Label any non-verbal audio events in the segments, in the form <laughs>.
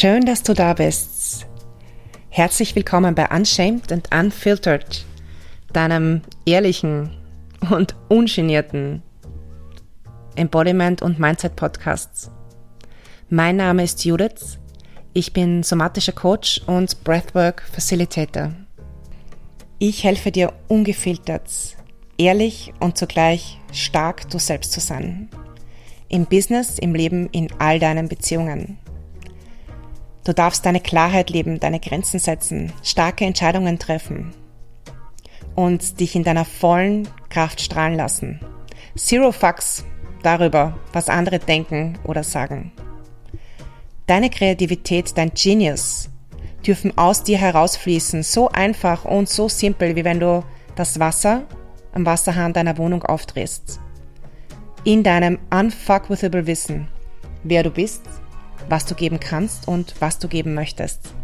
Schön, dass du da bist. Herzlich willkommen bei Unshamed and Unfiltered, deinem ehrlichen und ungenierten Embodiment und Mindset Podcasts. Mein Name ist Judith. Ich bin somatischer Coach und Breathwork Facilitator. Ich helfe dir ungefiltert, ehrlich und zugleich stark du selbst zu sein. Im Business, im Leben, in all deinen Beziehungen. Du darfst deine Klarheit leben, deine Grenzen setzen, starke Entscheidungen treffen und dich in deiner vollen Kraft strahlen lassen. Zero Fucks darüber, was andere denken oder sagen. Deine Kreativität, dein Genius dürfen aus dir herausfließen, so einfach und so simpel, wie wenn du das Wasser am Wasserhahn deiner Wohnung aufdrehst. In deinem unfuckwithable Wissen, wer du bist, was du geben kannst und was du geben möchtest.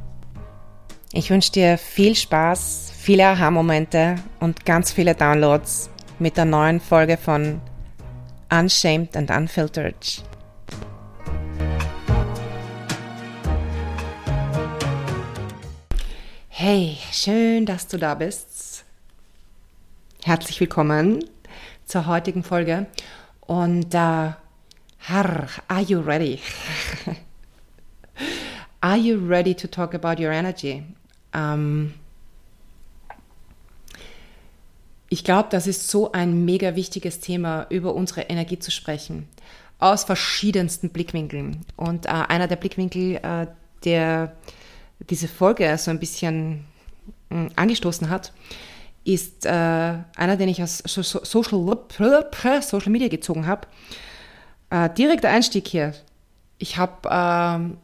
Ich wünsche dir viel Spaß, viele Aha-Momente und ganz viele Downloads mit der neuen Folge von Unshamed and Unfiltered. Hey, schön, dass du da bist. Herzlich willkommen zur heutigen Folge. Und äh, Harr, are you ready? Are you ready to talk about your energy? Ähm, ich glaube, das ist so ein mega wichtiges Thema, über unsere Energie zu sprechen. Aus verschiedensten Blickwinkeln. Und äh, einer der Blickwinkel, äh, der diese Folge so ein bisschen äh, angestoßen hat, ist äh, einer, den ich aus Social, Social Media gezogen habe. Äh, direkter Einstieg hier. Ich habe ähm,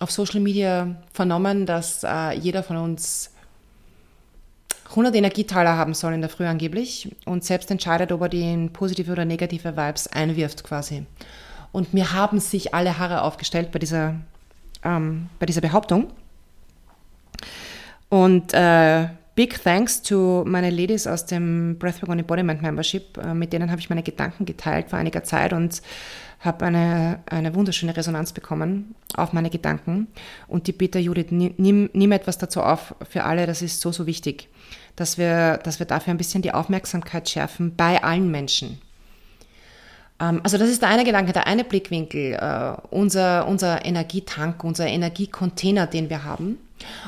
auf Social Media vernommen, dass äh, jeder von uns 100 Energietaler haben soll in der Früh angeblich und selbst entscheidet, ob er die in positive oder negative Vibes einwirft quasi. Und mir haben sich alle Haare aufgestellt bei dieser, ähm, bei dieser Behauptung. Und äh, big thanks to meine Ladies aus dem Breathwork on Embodiment Membership. Äh, mit denen habe ich meine Gedanken geteilt vor einiger Zeit und habe eine, eine wunderschöne Resonanz bekommen auf meine Gedanken. Und die Bitte, Judith, nimm, nimm etwas dazu auf für alle, das ist so, so wichtig, dass wir, dass wir dafür ein bisschen die Aufmerksamkeit schärfen bei allen Menschen. Ähm, also das ist der eine Gedanke, der eine Blickwinkel, äh, unser, unser Energietank, unser Energiecontainer, den wir haben.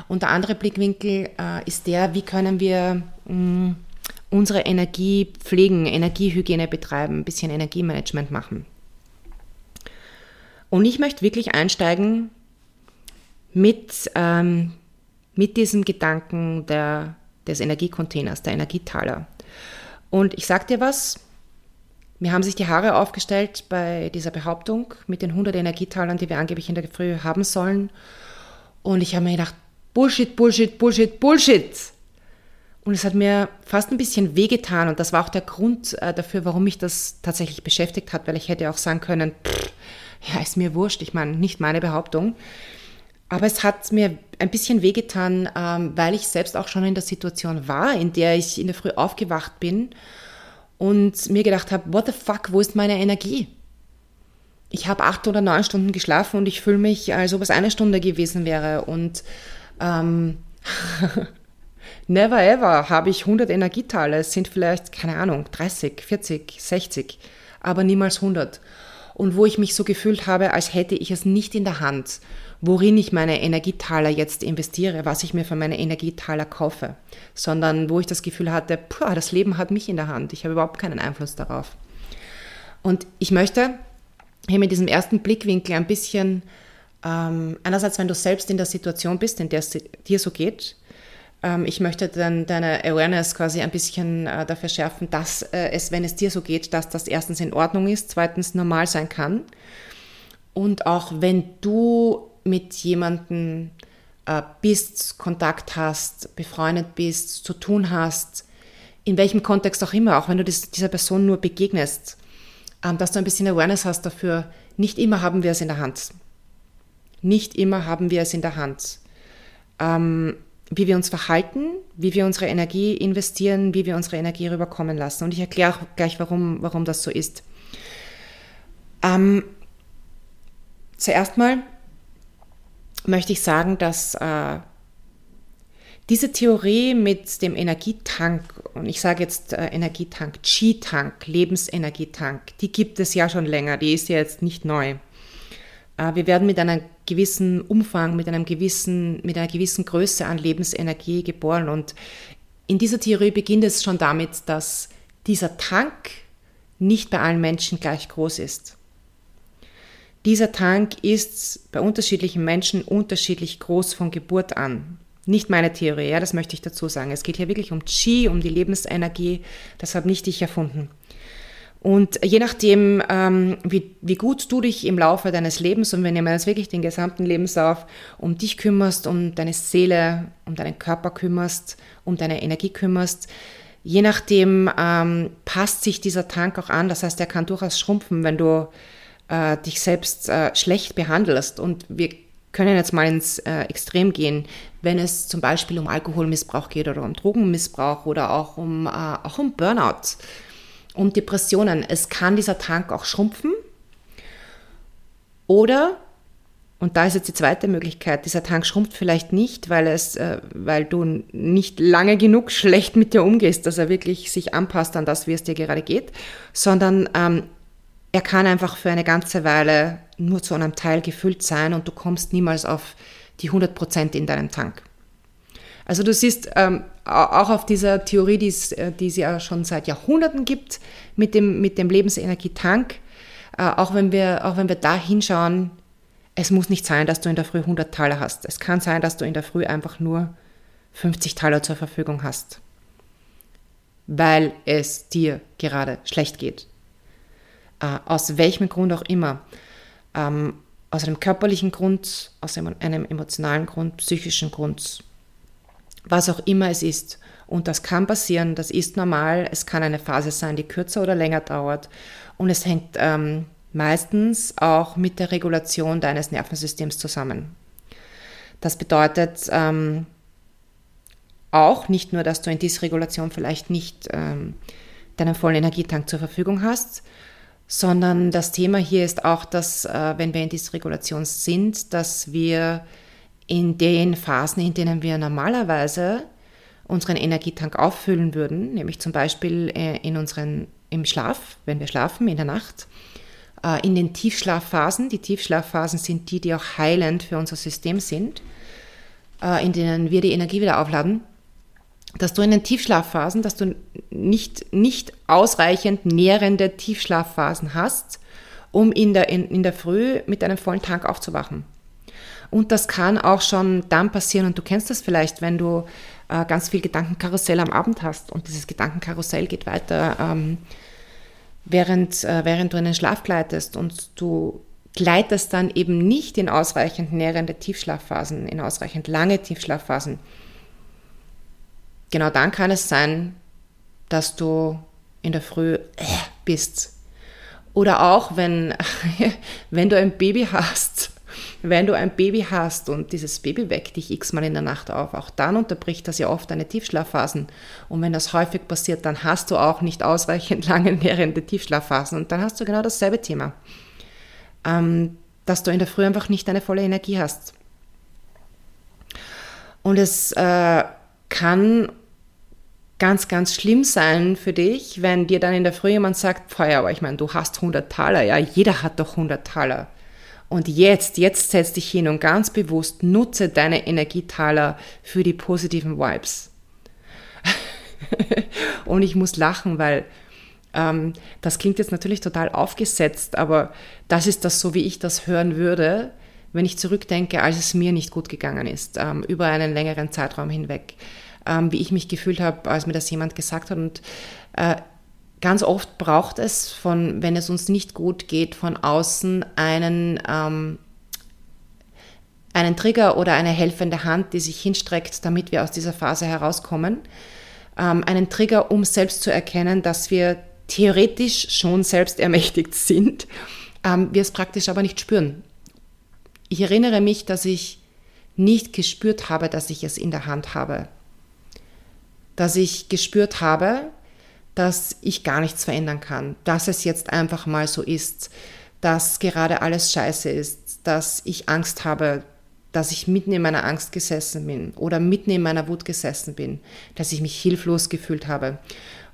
Und der andere Blickwinkel äh, ist der, wie können wir mh, mm, unsere Energie pflegen, Energiehygiene betreiben, ein bisschen Energiemanagement machen. Und ich möchte wirklich einsteigen mit, ähm, mit diesem Gedanken der, des Energiecontainers, der Energietaler. Und ich sage dir was, mir haben sich die Haare aufgestellt bei dieser Behauptung mit den 100 Energietalern, die wir angeblich in der Früh haben sollen. Und ich habe mir gedacht, Bullshit, Bullshit, Bullshit, Bullshit. Und es hat mir fast ein bisschen wehgetan und das war auch der Grund äh, dafür, warum mich das tatsächlich beschäftigt hat, weil ich hätte auch sagen können, pff, ja, ist mir wurscht, ich meine, nicht meine Behauptung. Aber es hat mir ein bisschen wehgetan, ähm, weil ich selbst auch schon in der Situation war, in der ich in der Früh aufgewacht bin und mir gedacht habe, what the fuck, wo ist meine Energie? Ich habe acht oder neun Stunden geschlafen und ich fühle mich, als ob es eine Stunde gewesen wäre. Und ähm, <laughs> never ever habe ich 100 Energieteile. Es sind vielleicht, keine Ahnung, 30, 40, 60, aber niemals 100 und wo ich mich so gefühlt habe, als hätte ich es nicht in der Hand, worin ich meine Energietaler jetzt investiere, was ich mir für meine Energietaler kaufe, sondern wo ich das Gefühl hatte, puh, das Leben hat mich in der Hand, ich habe überhaupt keinen Einfluss darauf. Und ich möchte hier mit diesem ersten Blickwinkel ein bisschen, ähm, einerseits, wenn du selbst in der Situation bist, in der es dir so geht, ähm, ich möchte dann deine Awareness quasi ein bisschen äh, dafür schärfen, dass äh, es, wenn es dir so geht, dass das erstens in Ordnung ist, zweitens normal sein kann. Und auch wenn du mit jemandem äh, bist, Kontakt hast, befreundet bist, zu tun hast, in welchem Kontext auch immer, auch wenn du das, dieser Person nur begegnest, dass du ein bisschen Awareness hast dafür, nicht immer haben wir es in der Hand. Nicht immer haben wir es in der Hand. Ähm, wie wir uns verhalten, wie wir unsere Energie investieren, wie wir unsere Energie rüberkommen lassen. Und ich erkläre auch gleich, warum, warum das so ist. Ähm, zuerst mal, möchte ich sagen, dass äh, diese Theorie mit dem Energietank, und ich sage jetzt äh, Energietank, Chi-Tank, Lebensenergietank, die gibt es ja schon länger, die ist ja jetzt nicht neu. Äh, wir werden mit einem gewissen Umfang, mit, einem gewissen, mit einer gewissen Größe an Lebensenergie geboren. Und in dieser Theorie beginnt es schon damit, dass dieser Tank nicht bei allen Menschen gleich groß ist. Dieser Tank ist bei unterschiedlichen Menschen unterschiedlich groß von Geburt an. Nicht meine Theorie, ja, das möchte ich dazu sagen. Es geht hier wirklich um Qi, um die Lebensenergie. Das habe nicht ich erfunden. Und je nachdem, ähm, wie, wie gut du dich im Laufe deines Lebens und wenn du jetzt wirklich den gesamten Lebenslauf um dich kümmerst, um deine Seele, um deinen Körper kümmerst, um deine Energie kümmerst, je nachdem ähm, passt sich dieser Tank auch an. Das heißt, er kann durchaus schrumpfen, wenn du äh, dich selbst äh, schlecht behandelst. Und wir können jetzt mal ins äh, Extrem gehen, wenn es zum Beispiel um Alkoholmissbrauch geht oder um Drogenmissbrauch oder auch um, äh, auch um Burnout, um Depressionen. Es kann dieser Tank auch schrumpfen. Oder, und da ist jetzt die zweite Möglichkeit, dieser Tank schrumpft vielleicht nicht, weil, es, äh, weil du nicht lange genug schlecht mit dir umgehst, dass er wirklich sich anpasst an das, wie es dir gerade geht, sondern ähm, er kann einfach für eine ganze Weile nur zu einem Teil gefüllt sein und du kommst niemals auf die 100 Prozent in deinen Tank. Also du siehst ähm, auch auf dieser Theorie, die es, äh, die es ja schon seit Jahrhunderten gibt, mit dem, mit dem Lebensenergietank, äh, auch, wenn wir, auch wenn wir da hinschauen, es muss nicht sein, dass du in der Früh 100 Taler hast. Es kann sein, dass du in der Früh einfach nur 50 Taler zur Verfügung hast, weil es dir gerade schlecht geht. Äh, aus welchem Grund auch immer. Ähm, aus einem körperlichen Grund, aus einem, einem emotionalen Grund, psychischen Grund, was auch immer es ist. Und das kann passieren, das ist normal. Es kann eine Phase sein, die kürzer oder länger dauert. Und es hängt ähm, meistens auch mit der Regulation deines Nervensystems zusammen. Das bedeutet ähm, auch nicht nur, dass du in Dysregulation vielleicht nicht ähm, deinen vollen Energietank zur Verfügung hast, sondern das Thema hier ist auch, dass äh, wenn wir in Dysregulation sind, dass wir in den Phasen, in denen wir normalerweise unseren Energietank auffüllen würden, nämlich zum Beispiel äh, in unseren, im Schlaf, wenn wir schlafen in der Nacht, äh, in den Tiefschlafphasen, die Tiefschlafphasen sind die, die auch heilend für unser System sind, in denen wir die Energie wieder aufladen, dass du in den Tiefschlafphasen, dass du nicht, nicht ausreichend nährende Tiefschlafphasen hast, um in der, in, in der Früh mit einem vollen Tank aufzuwachen. Und das kann auch schon dann passieren, und du kennst das vielleicht, wenn du äh, ganz viel Gedankenkarussell am Abend hast und dieses Gedankenkarussell geht weiter, ähm, während, äh, während du in den Schlaf gleitest und du gleitest dann eben nicht in ausreichend nährende Tiefschlafphasen, in ausreichend lange Tiefschlafphasen, genau dann kann es sein, dass du in der Früh äh, bist. Oder auch, wenn, <laughs> wenn du ein Baby hast, wenn du ein Baby hast und dieses Baby weckt dich x-mal in der Nacht auf, auch dann unterbricht das ja oft deine Tiefschlafphasen. Und wenn das häufig passiert, dann hast du auch nicht ausreichend lange nährende Tiefschlafphasen. Und dann hast du genau dasselbe Thema. Ähm, dass du in der Früh einfach nicht deine volle Energie hast. Und es äh, kann ganz, ganz schlimm sein für dich, wenn dir dann in der Früh jemand sagt, Feuer, aber ich meine, du hast 100 Taler, ja, jeder hat doch 100 Taler. Und jetzt, jetzt setz dich hin und ganz bewusst nutze deine Energietaler für die positiven Vibes. <laughs> und ich muss lachen, weil ähm, das klingt jetzt natürlich total aufgesetzt, aber das ist das so, wie ich das hören würde, wenn ich zurückdenke, als es mir nicht gut gegangen ist, ähm, über einen längeren Zeitraum hinweg ähm, wie ich mich gefühlt habe, als mir das jemand gesagt hat. Und äh, ganz oft braucht es von, wenn es uns nicht gut geht, von außen einen, ähm, einen Trigger oder eine helfende Hand, die sich hinstreckt, damit wir aus dieser Phase herauskommen. Ähm, einen Trigger, um selbst zu erkennen, dass wir theoretisch schon selbst ermächtigt sind, ähm, wir es praktisch aber nicht spüren. Ich erinnere mich, dass ich nicht gespürt habe, dass ich es in der Hand habe dass ich gespürt habe, dass ich gar nichts verändern kann, dass es jetzt einfach mal so ist, dass gerade alles scheiße ist, dass ich Angst habe, dass ich mitten in meiner Angst gesessen bin oder mitten in meiner Wut gesessen bin, dass ich mich hilflos gefühlt habe.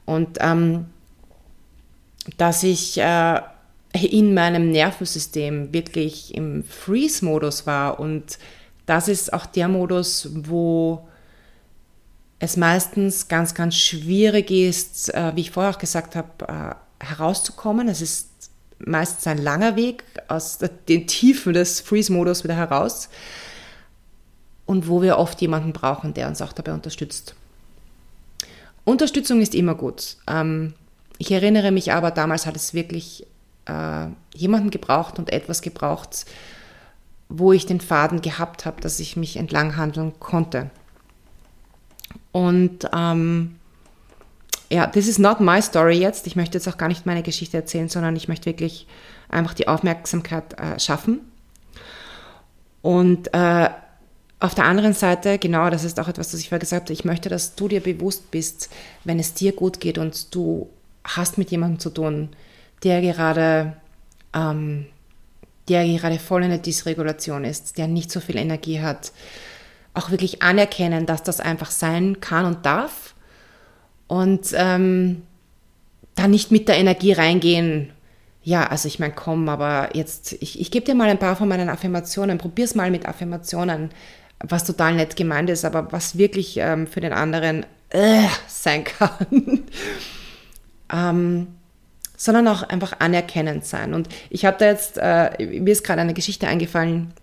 Und ähm, dass ich äh, in meinem Nervensystem wirklich im Freeze-Modus war und das ist auch der Modus, wo es meistens ganz, ganz schwierig ist, äh, wie ich vorher auch gesagt habe, äh, herauszukommen. Es ist meistens ein langer Weg aus den Tiefen des Freeze-Modus wieder heraus und wo wir oft jemanden brauchen, der uns auch dabei unterstützt. Unterstützung ist immer gut. Ähm, ich erinnere mich aber, damals hat es wirklich äh, jemanden gebraucht und etwas gebraucht, wo ich den Faden gehabt habe, dass ich mich entlang handeln konnte. Und ähm, ja, this is not my story jetzt. Ich möchte jetzt auch gar nicht meine Geschichte erzählen, sondern ich möchte wirklich einfach die Aufmerksamkeit äh, schaffen. Und äh, auf der anderen Seite, genau, das ist auch etwas, was ich vorher gesagt habe, ich möchte, dass du dir bewusst bist, wenn es dir gut geht und du hast mit jemandem zu tun, der gerade, ähm, der gerade voll in der Dysregulation ist, der nicht so viel Energie hat, auch wirklich anerkennen, dass das einfach sein kann und darf und ähm, da nicht mit der Energie reingehen. Ja, also ich meine, komm, aber jetzt, ich, ich gebe dir mal ein paar von meinen Affirmationen, probier's mal mit Affirmationen, was total nett gemeint ist, aber was wirklich ähm, für den anderen äh, sein kann. <laughs> ähm, sondern auch einfach anerkennend sein. Und ich habe da jetzt, äh, mir ist gerade eine Geschichte eingefallen,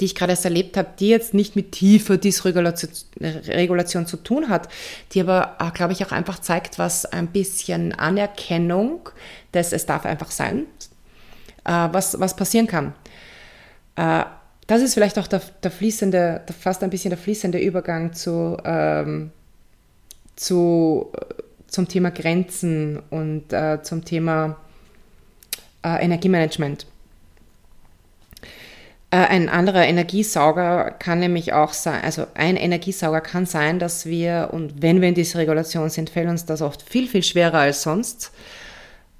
die ich gerade erst erlebt habe, die jetzt nicht mit tiefer Dysregulation zu tun hat, die aber, äh, glaube ich, auch einfach zeigt, was ein bisschen Anerkennung des Es darf einfach sein, äh, was, was passieren kann. Äh, das ist vielleicht auch der, der fließende, fast ein bisschen der fließende Übergang zu, ähm, zu, zum Thema Grenzen und äh, zum Thema äh, Energiemanagement. Äh, ein anderer Energiesauger kann nämlich auch sein, also ein Energiesauger kann sein, dass wir, und wenn wir in dieser Regulation sind, fällt uns das oft viel, viel schwerer als sonst,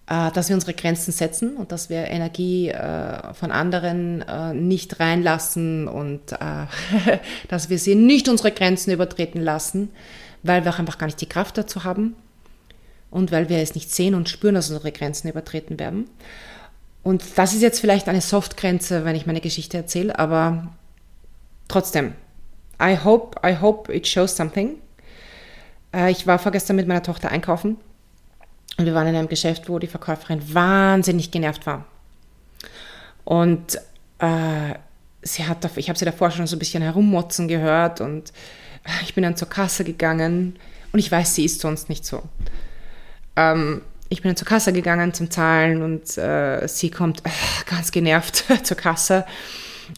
äh, dass wir unsere Grenzen setzen und dass wir Energie äh, von anderen nicht reinlassen und <laughs> dass wir sie nicht unsere Grenzen übertreten lassen, weil wir auch einfach gar nicht die Kraft dazu haben und weil wir es nicht sehen und spüren, dass unsere Grenzen übertreten werden. Und das ist jetzt vielleicht eine Softgrenze, wenn ich meine Geschichte erzähle, aber trotzdem, I hope, I hope it shows something. Äh, ich war vorgestern mit meiner Tochter einkaufen und wir waren in einem Geschäft, wo die Verkäuferin wahnsinnig genervt war. Und äh, sie hat, ich habe sie davor schon so ein bisschen herummotzen gehört und ich bin dann zur Kasse gegangen und ich weiß, sie ist sonst nicht so. Ähm, ich bin dann zur Kasse gegangen zum Zahlen und äh, sie kommt äh, ganz genervt <laughs> zur Kasse,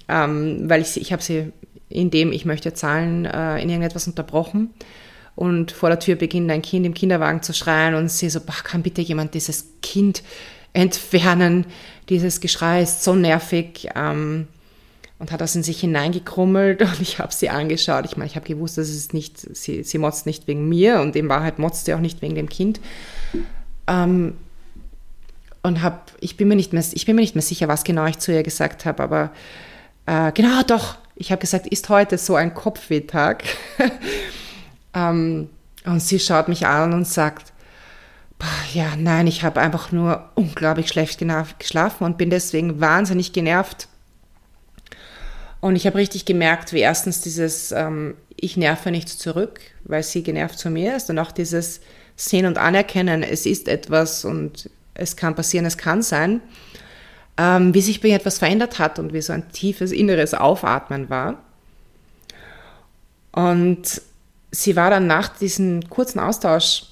ähm, weil ich, ich habe sie, indem ich möchte zahlen, äh, in irgendetwas unterbrochen. Und vor der Tür beginnt ein Kind im Kinderwagen zu schreien und sie so, kann bitte jemand dieses Kind entfernen? Dieses Geschrei ist so nervig. Ähm, und hat das in sich hineingekrummelt und ich habe sie angeschaut. Ich meine, ich habe gewusst, dass es nicht, sie, sie motzt nicht wegen mir und in Wahrheit motzt sie auch nicht wegen dem Kind. Ähm, und hab, ich, bin mir nicht mehr, ich bin mir nicht mehr sicher, was genau ich zu ihr gesagt habe, aber äh, genau doch, ich habe gesagt, ist heute so ein Kopfwehtag? <laughs> ähm, und sie schaut mich an und sagt, ja, nein, ich habe einfach nur unglaublich schlecht geschlafen und bin deswegen wahnsinnig genervt. Und ich habe richtig gemerkt, wie erstens dieses ähm, Ich nerve nichts zurück, weil sie genervt zu mir ist und auch dieses Sehen und Anerkennen, es ist etwas und es kann passieren, es kann sein, ähm, wie sich bei ihr etwas verändert hat und wie so ein tiefes inneres Aufatmen war. Und sie war dann nach diesem kurzen Austausch,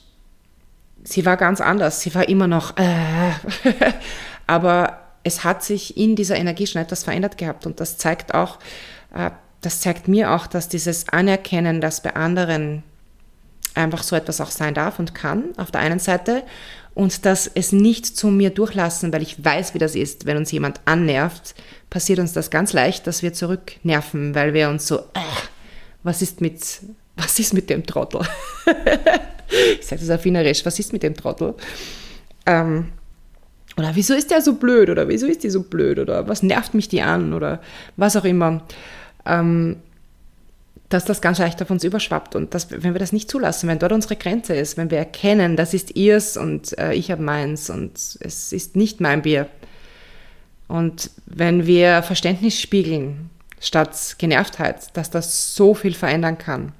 sie war ganz anders, sie war immer noch, äh, <laughs> aber es hat sich in dieser Energie schon etwas verändert gehabt und das zeigt auch, äh, das zeigt mir auch, dass dieses Anerkennen, das bei anderen einfach so etwas auch sein darf und kann, auf der einen Seite, und dass es nicht zu mir durchlassen, weil ich weiß, wie das ist, wenn uns jemand annervt, passiert uns das ganz leicht, dass wir zurücknerven, weil wir uns so, äh, was ist mit, was ist mit dem Trottel? <laughs> ich sage das auf Wienerisch, was ist mit dem Trottel? Ähm, oder wieso ist der so blöd? Oder wieso ist die so blöd? Oder was nervt mich die an? Oder was auch immer. ähm, dass das ganz leicht auf uns überschwappt und dass, wenn wir das nicht zulassen, wenn dort unsere Grenze ist, wenn wir erkennen, das ist ihrs und äh, ich habe meins und es ist nicht mein Bier. Und wenn wir Verständnis spiegeln statt Genervtheit, dass das so viel verändern kann.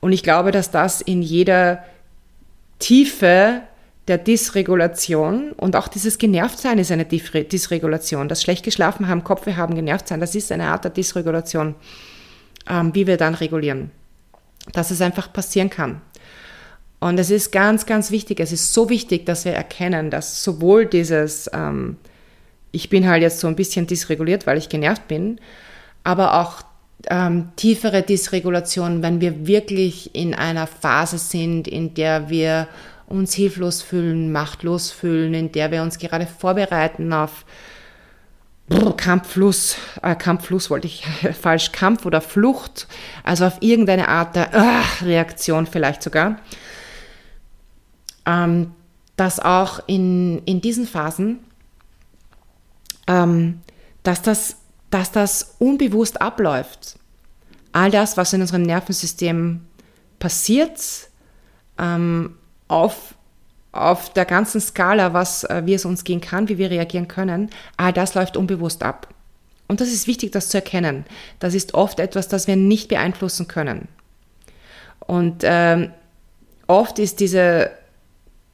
Und ich glaube, dass das in jeder Tiefe der Dysregulation und auch dieses Genervtsein ist eine Dysregulation. Das schlecht geschlafen haben, Kopfweh haben, genervt sein, das ist eine Art der Dysregulation ähm, wie wir dann regulieren. Dass es einfach passieren kann. Und es ist ganz, ganz wichtig, es ist so wichtig, dass wir erkennen, dass sowohl dieses, ähm, ich bin halt jetzt so ein bisschen dysreguliert, weil ich genervt bin, aber auch ähm, tiefere Dysregulation, wenn wir wirklich in einer Phase sind, in der wir uns hilflos fühlen, machtlos fühlen, in der wir uns gerade vorbereiten auf Kampffluss, äh, Kampffluss wollte ich <laughs> falsch, Kampf oder Flucht, also auf irgendeine Art der äh, Reaktion vielleicht sogar, ähm, dass auch in, in diesen Phasen, ähm, dass, das, dass das unbewusst abläuft. All das, was in unserem Nervensystem passiert, ähm, auf auf der ganzen Skala, was, äh, wie es uns gehen kann, wie wir reagieren können, all das läuft unbewusst ab. Und das ist wichtig, das zu erkennen. Das ist oft etwas, das wir nicht beeinflussen können. Und ähm, oft ist diese,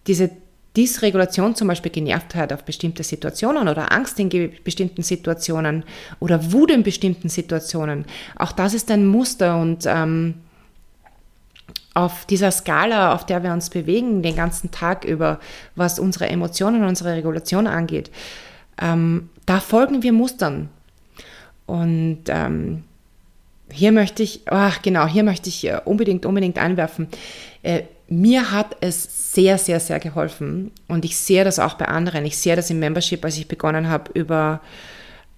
diese Dysregulation, zum Beispiel Genervtheit auf bestimmte Situationen oder Angst in bestimmten Situationen oder Wut in bestimmten Situationen, auch das ist ein Muster und ähm, auf dieser Skala, auf der wir uns bewegen, den ganzen Tag über, was unsere Emotionen unsere Regulation angeht, ähm, da folgen wir Mustern. Und ähm, hier möchte ich, ach genau, hier möchte ich äh, unbedingt, unbedingt einwerfen. Äh, mir hat es sehr, sehr, sehr geholfen und ich sehe das auch bei anderen. Ich sehe das im Membership, als ich begonnen habe, über,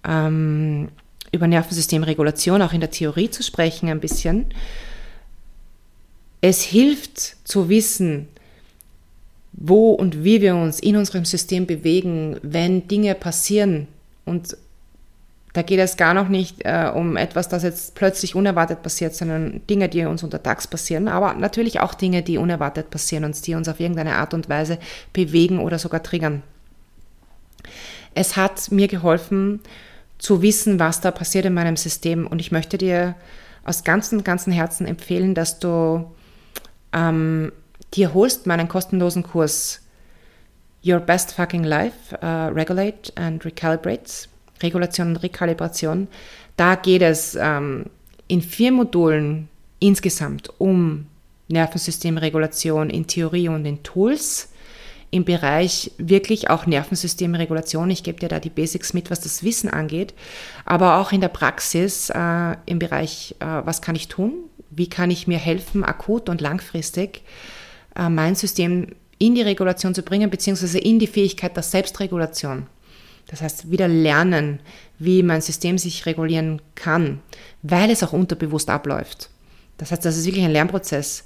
ähm, über Nervensystemregulation auch in der Theorie zu sprechen, ein bisschen es hilft zu wissen, wo und wie wir uns in unserem System bewegen, wenn Dinge passieren. Und da geht es gar noch nicht äh, um etwas, das jetzt plötzlich unerwartet passiert, sondern Dinge, die uns untertags passieren, aber natürlich auch Dinge, die unerwartet passieren und die uns auf irgendeine Art und Weise bewegen oder sogar triggern. Es hat mir geholfen zu wissen, was da passiert in meinem System und ich möchte dir aus ganzem, ganzem Herzen empfehlen, dass du ähm, dir holst meinen kostenlosen Kurs Your Best Fucking Life, uh, Regulate and Recalibrate, Regulation und Rekalibration. Da geht es ähm, in vier Modulen insgesamt um Nervensystemregulation in Theorie und in Tools. Im Bereich wirklich auch Nervensystemregulation. Ich gebe dir da die Basics mit, was das Wissen angeht. Aber auch in der Praxis äh, im Bereich, äh, was kann ich tun? wie kann ich mir helfen, akut und langfristig äh, mein System in die Regulation zu bringen, beziehungsweise in die Fähigkeit der Selbstregulation. Das heißt, wieder lernen, wie mein System sich regulieren kann, weil es auch unterbewusst abläuft. Das heißt, das ist wirklich ein Lernprozess.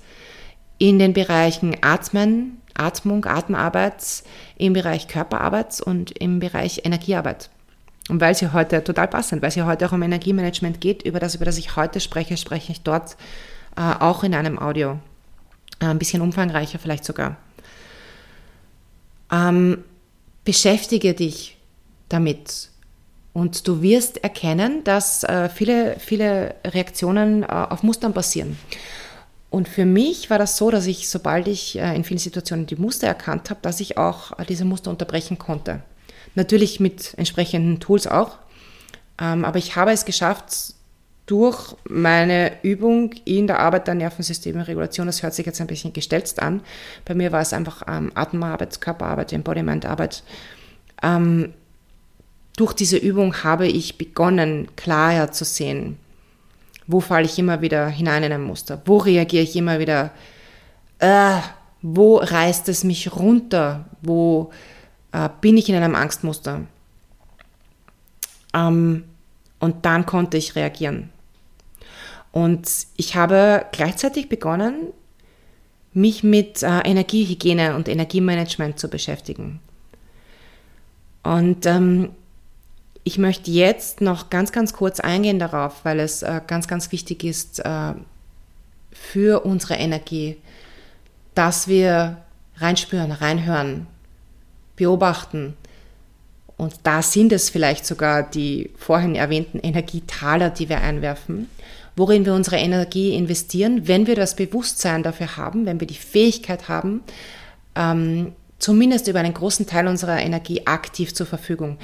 In den Bereichen Atmen, Atmung, Atemarbeit, im Bereich Körperarbeit und im Bereich Energiearbeit. Und weil ja heute total passend, weil es ja heute auch um Energiemanagement geht, über das, über das ich heute spreche, spreche ich dort äh, auch in einem Audio. Äh, ein bisschen umfangreicher vielleicht sogar. Ähm, beschäftige dich damit. Und du wirst erkennen, dass äh, viele, viele Reaktionen äh, auf Mustern basieren. Und für mich war das so, dass ich, sobald ich äh, in vielen Situationen die Muster erkannt habe, dass ich auch äh, diese Muster unterbrechen konnte. Natürlich mit entsprechenden Tools auch. Ähm, aber ich habe es geschafft, durch meine Übung in der Arbeit der Nervensystemregulation, das hört sich jetzt ein bisschen gestelzt an. Bei mir war es einfach ähm, Atemarbeit, Körperarbeit, Embodimentarbeit. Ähm, durch diese Übung habe ich begonnen, klarer zu sehen, wo falle ich immer wieder hinein in ein Muster, wo reagiere ich immer wieder, äh, wo reißt es mich runter, wo äh, bin ich in einem Angstmuster. Ähm, und dann konnte ich reagieren. Und ich habe gleichzeitig begonnen, mich mit äh, Energiehygiene und Energiemanagement zu beschäftigen. Und ähm, ich möchte jetzt noch ganz, ganz kurz eingehen darauf, weil es äh, ganz, ganz wichtig ist äh, für unsere Energie, dass wir reinspüren, reinhören, beobachten. Und da sind es vielleicht sogar die vorhin erwähnten Energietaler, die wir einwerfen, worin wir unsere Energie investieren, wenn wir das Bewusstsein dafür haben, wenn wir die Fähigkeit haben, ähm, zumindest über einen großen Teil unserer Energie aktiv zur Verfügung.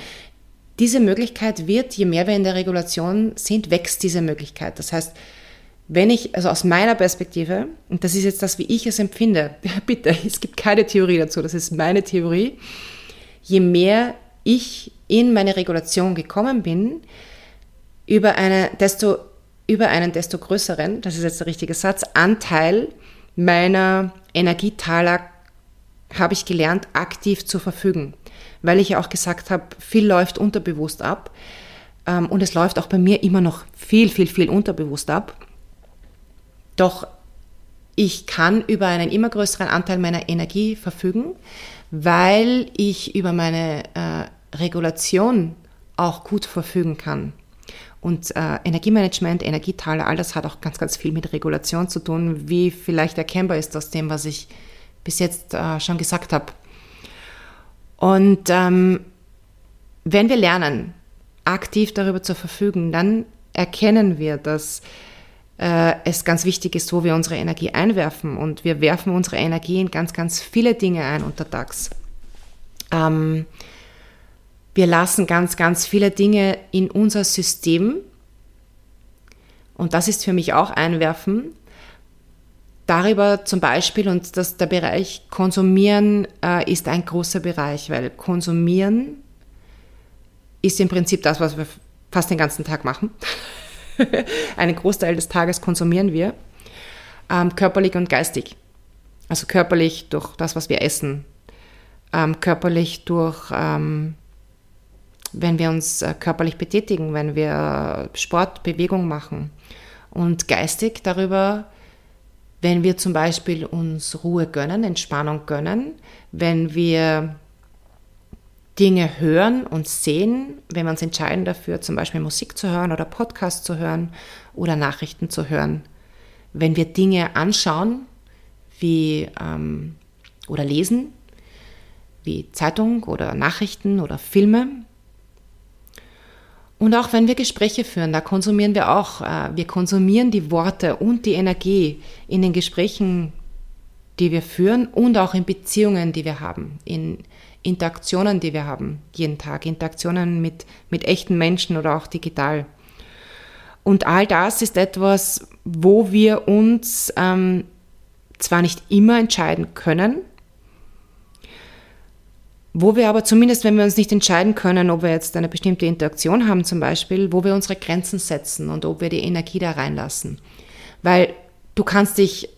Diese Möglichkeit wird, je mehr wir in der Regulation sind, wächst diese Möglichkeit. Das heißt, wenn ich, also aus meiner Perspektive, und das ist jetzt das, wie ich es empfinde, <laughs> bitte, es gibt keine Theorie dazu, das ist meine Theorie, je mehr ich in meine Regulation gekommen bin, über, eine, desto, über einen desto größeren, das ist jetzt der richtige Satz, Anteil meiner Energietaler habe ich gelernt, aktiv zu verfügen. Weil ich ja auch gesagt habe, viel läuft unterbewusst ab. Ähm, und es läuft auch bei mir immer noch viel, viel, viel unterbewusst ab. Doch ich kann über einen immer größeren Anteil meiner Energie verfügen, weil ich über meine äh, Regulation auch gut verfügen kann. Und äh, Energiemanagement, Energietaler, all das hat auch ganz, ganz viel mit Regulation zu tun, wie vielleicht erkennbar ist aus dem, was ich bis jetzt äh, schon gesagt habe. Und ähm, wenn wir lernen, aktiv darüber zu verfügen, dann erkennen wir, dass äh, es ganz wichtig ist, wo wir unsere Energie einwerfen. Und wir werfen unsere Energie in ganz, ganz viele Dinge ein untertags. Ähm, wir lassen ganz, ganz viele Dinge in unser System. Und das ist für mich auch einwerfen. Darüber zum Beispiel, und das, der Bereich Konsumieren äh, ist ein großer Bereich, weil Konsumieren ist im Prinzip das, was wir fast den ganzen Tag machen. <laughs> Einen Großteil des Tages konsumieren wir, ähm, körperlich und geistig. Also körperlich durch das, was wir essen, ähm, körperlich durch, ähm, wenn wir uns äh, körperlich betätigen, wenn wir Sport, Bewegung machen und geistig darüber, wenn wir zum Beispiel uns Ruhe gönnen, Entspannung gönnen, wenn wir Dinge hören und sehen, wenn wir uns entscheiden dafür, zum Beispiel Musik zu hören oder Podcast zu hören oder Nachrichten zu hören. Wenn wir Dinge anschauen wie, ähm, oder lesen, wie Zeitung oder Nachrichten oder Filme. Und auch wenn wir Gespräche führen, da konsumieren wir auch, äh, wir konsumieren die Worte und die Energie in den Gesprächen, die wir führen und auch in Beziehungen, die wir haben, in Interaktionen, die wir haben, jeden Tag, Interaktionen mit, mit echten Menschen oder auch digital. Und all das ist etwas, wo wir uns ähm, zwar nicht immer entscheiden können, wo wir aber zumindest, wenn wir uns nicht entscheiden können, ob wir jetzt eine bestimmte Interaktion haben zum Beispiel, wo wir unsere Grenzen setzen und ob wir die Energie da reinlassen. Weil du kannst dich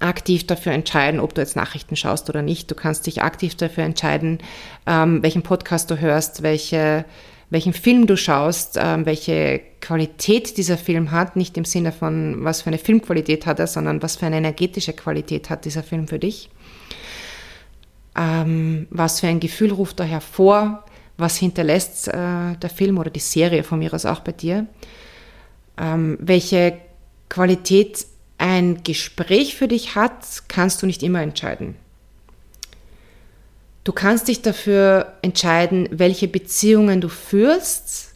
aktiv dafür entscheiden, ob du jetzt Nachrichten schaust oder nicht. Du kannst dich aktiv dafür entscheiden, ähm, welchen Podcast du hörst, welche, welchen Film du schaust, ähm, welche Qualität dieser Film hat. Nicht im Sinne von, was für eine Filmqualität hat er, sondern was für eine energetische Qualität hat dieser Film für dich. Ähm, was für ein Gefühl ruft er hervor? Was hinterlässt äh, der Film oder die Serie von mir aus auch bei dir? Ähm, welche Qualität ein Gespräch für dich hat, kannst du nicht immer entscheiden. Du kannst dich dafür entscheiden, welche Beziehungen du führst,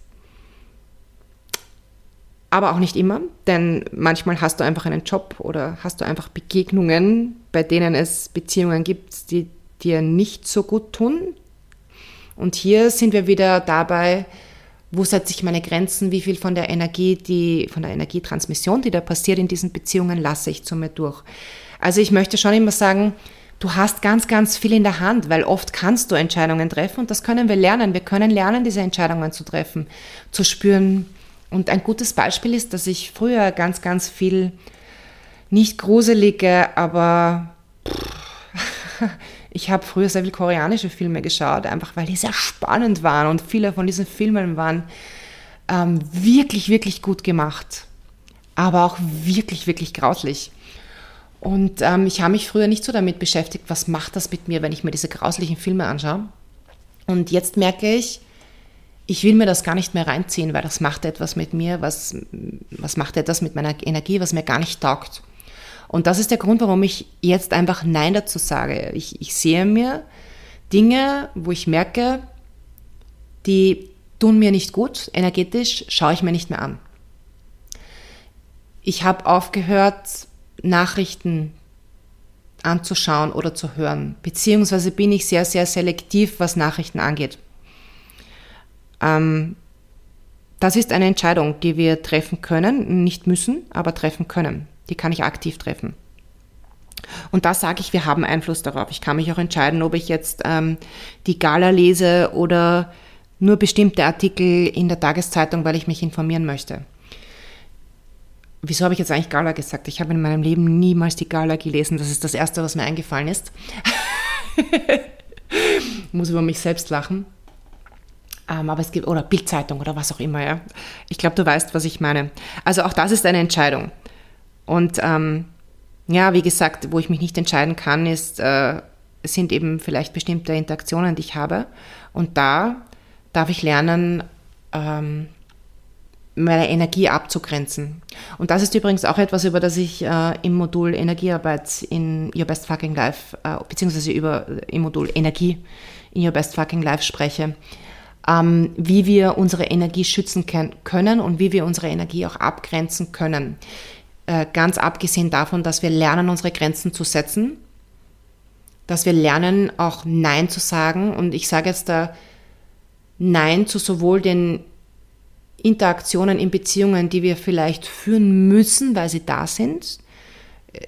aber auch nicht immer, denn manchmal hast du einfach einen Job oder hast du einfach Begegnungen, bei denen es Beziehungen gibt, die dir nicht so gut tun. Und hier sind wir wieder dabei, wo setze ich meine Grenzen, wie viel von der Energie, die, von der Energietransmission, die da passiert in diesen Beziehungen, lasse ich zu mir durch. Also ich möchte schon immer sagen, du hast ganz, ganz viel in der Hand, weil oft kannst du Entscheidungen treffen und das können wir lernen. Wir können lernen, diese Entscheidungen zu treffen, zu spüren. Und ein gutes Beispiel ist, dass ich früher ganz, ganz viel nicht gruselige, aber <laughs> Ich habe früher sehr viel koreanische Filme geschaut, einfach weil die sehr spannend waren und viele von diesen Filmen waren ähm, wirklich, wirklich gut gemacht, aber auch wirklich, wirklich grauslich. Und ähm, ich habe mich früher nicht so damit beschäftigt, was macht das mit mir, wenn ich mir diese grauslichen Filme anschaue. Und jetzt merke ich, ich will mir das gar nicht mehr reinziehen, weil das macht etwas mit mir, was, was macht etwas mit meiner Energie, was mir gar nicht taugt. Und das ist der Grund, warum ich jetzt einfach Nein dazu sage. Ich, ich sehe mir Dinge, wo ich merke, die tun mir nicht gut, energetisch, schaue ich mir nicht mehr an. Ich habe aufgehört, Nachrichten anzuschauen oder zu hören, beziehungsweise bin ich sehr, sehr selektiv, was Nachrichten angeht. Ähm, das ist eine Entscheidung, die wir treffen können, nicht müssen, aber treffen können. Die kann ich aktiv treffen. Und da sage ich, wir haben Einfluss darauf. Ich kann mich auch entscheiden, ob ich jetzt ähm, die Gala lese oder nur bestimmte Artikel in der Tageszeitung, weil ich mich informieren möchte. Wieso habe ich jetzt eigentlich Gala gesagt? Ich habe in meinem Leben niemals die Gala gelesen. Das ist das Erste, was mir eingefallen ist. ich <laughs> muss über mich selbst lachen. Ähm, aber es gibt, oder Bildzeitung oder was auch immer, ja. Ich glaube, du weißt, was ich meine. Also auch das ist eine Entscheidung. Und ähm, ja, wie gesagt, wo ich mich nicht entscheiden kann, ist, äh, sind eben vielleicht bestimmte Interaktionen, die ich habe. Und da darf ich lernen, ähm, meine Energie abzugrenzen. Und das ist übrigens auch etwas, über das ich äh, im Modul Energiearbeit in Your Best Fucking Life, äh, beziehungsweise über äh, im Modul Energie in Your Best Fucking Life spreche. Ähm, wie wir unsere Energie schützen können und wie wir unsere Energie auch abgrenzen können. Äh, ganz abgesehen davon, dass wir lernen, unsere Grenzen zu setzen, dass wir lernen, auch Nein zu sagen. Und ich sage jetzt da, Nein zu sowohl den Interaktionen in Beziehungen, die wir vielleicht führen müssen, weil sie da sind.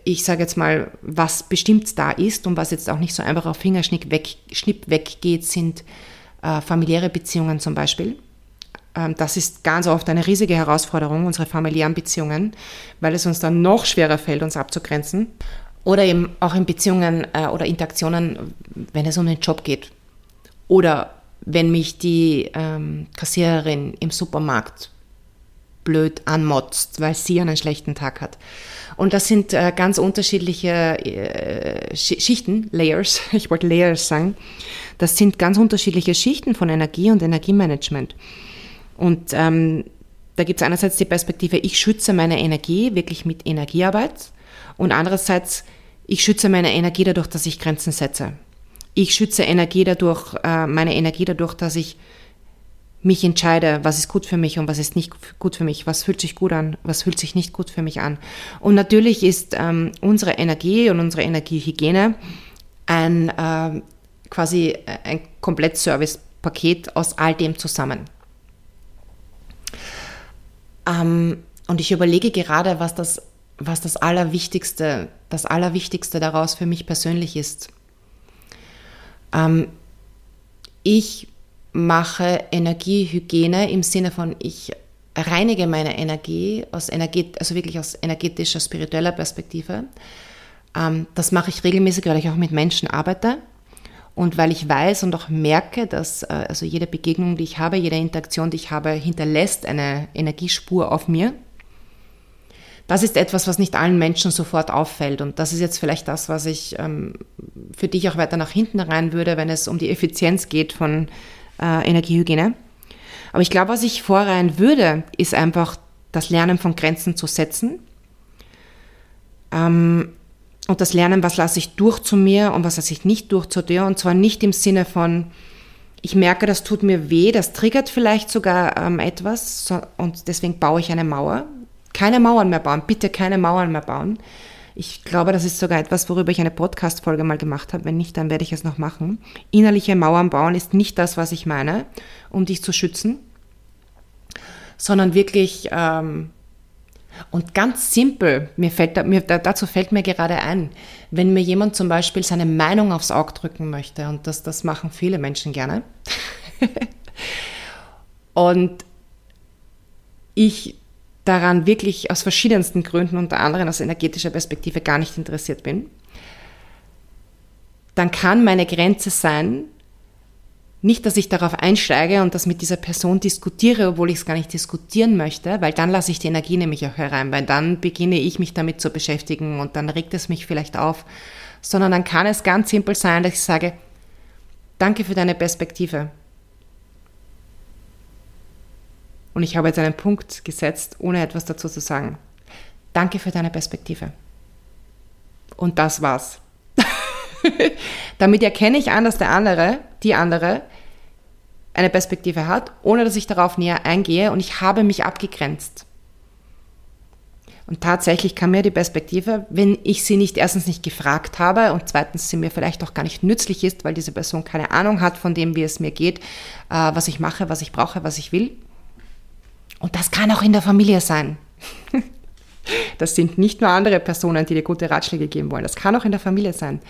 Ich sage jetzt mal, was bestimmt da ist und was jetzt auch nicht so einfach auf Fingerschnipp weg, weggeht, sind äh, familiäre Beziehungen zum Beispiel. Ähm, das ist ganz oft eine riesige Herausforderung, unsere familiären Beziehungen, weil es uns dann noch schwerer fällt, uns abzugrenzen. Oder eben auch in Beziehungen äh, oder Interaktionen, wenn es um den Job geht. Oder wenn mich die ähm, Kassiererin im Supermarkt blöd anmotzt, weil sie einen schlechten Tag hat. Und das sind äh, ganz unterschiedliche äh, Schichten, Layers, <laughs> ich wollte Layers sagen. Das sind ganz unterschiedliche Schichten von Energie und Energiemanagement. Und ähm, da gibt es einerseits die Perspektive, ich schütze meine Energie wirklich mit Energiearbeit und andererseits, ich schütze meine Energie dadurch, dass ich Grenzen setze ich schütze Energie dadurch, äh, meine Energie dadurch, dass ich mich entscheide, was ist gut für mich und was ist nicht gut für mich, was fühlt sich gut an, was fühlt sich nicht gut für mich an. Und natürlich ist ähm, unsere Energie und unsere Energiehygiene ein äh, quasi ein Komplettservice-Paket aus all dem zusammen. Ähm, und ich überlege gerade, was das, was das Allerwichtigste, das Allerwichtigste daraus für mich persönlich ist. Ähm, ich mache Energiehygiene im Sinne von, ich reinige meine Energie aus Energie, also wirklich aus energetischer, spiritueller Perspektive. Ähm, das mache ich regelmäßig, weil ich auch mit Menschen arbeite und weil ich weiß und auch merke, dass äh, also jede Begegnung, die ich habe, jede Interaktion, die ich habe, hinterlässt eine Energiespur auf mir das ist etwas, was nicht allen Menschen sofort auffällt. Und das ist jetzt vielleicht das, was ich ähm, für dich auch weiter nach hinten rein würde, wenn es um die Effizienz geht von äh, Energiehygiene. Aber ich glaube, was ich vorreihen würde, ist einfach das Lernen von Grenzen zu setzen. Ähm, und das Lernen, was lasse ich durch zu mir und was lasse ich nicht durch zu dir. Und zwar nicht im Sinne von, ich merke, das tut mir weh, das triggert vielleicht sogar ähm, etwas so, und deswegen baue ich eine Mauer. Keine Mauern mehr bauen, bitte keine Mauern mehr bauen. Ich glaube, das ist sogar etwas, worüber ich eine Podcast-Folge mal gemacht habe. Wenn nicht, dann werde ich es noch machen. Innerliche Mauern bauen ist nicht das, was ich meine, um dich zu schützen, sondern wirklich ähm, und ganz simpel. Mir fällt, mir, dazu fällt mir gerade ein, wenn mir jemand zum Beispiel seine Meinung aufs Auge drücken möchte, und das, das machen viele Menschen gerne, <laughs> und ich daran wirklich aus verschiedensten Gründen, unter anderem aus energetischer Perspektive, gar nicht interessiert bin, dann kann meine Grenze sein, nicht, dass ich darauf einsteige und das mit dieser Person diskutiere, obwohl ich es gar nicht diskutieren möchte, weil dann lasse ich die Energie nämlich auch herein, weil dann beginne ich mich damit zu beschäftigen und dann regt es mich vielleicht auf, sondern dann kann es ganz simpel sein, dass ich sage, danke für deine Perspektive. Und ich habe jetzt einen Punkt gesetzt, ohne etwas dazu zu sagen. Danke für deine Perspektive. Und das war's. <laughs> Damit erkenne ich an, dass der andere, die andere, eine Perspektive hat, ohne dass ich darauf näher eingehe und ich habe mich abgegrenzt. Und tatsächlich kann mir die Perspektive, wenn ich sie nicht erstens nicht gefragt habe und zweitens sie mir vielleicht auch gar nicht nützlich ist, weil diese Person keine Ahnung hat von dem, wie es mir geht, äh, was ich mache, was ich brauche, was ich will. Und das kann auch in der Familie sein. <laughs> Das sind nicht nur andere Personen, die dir gute Ratschläge geben wollen. Das kann auch in der Familie sein.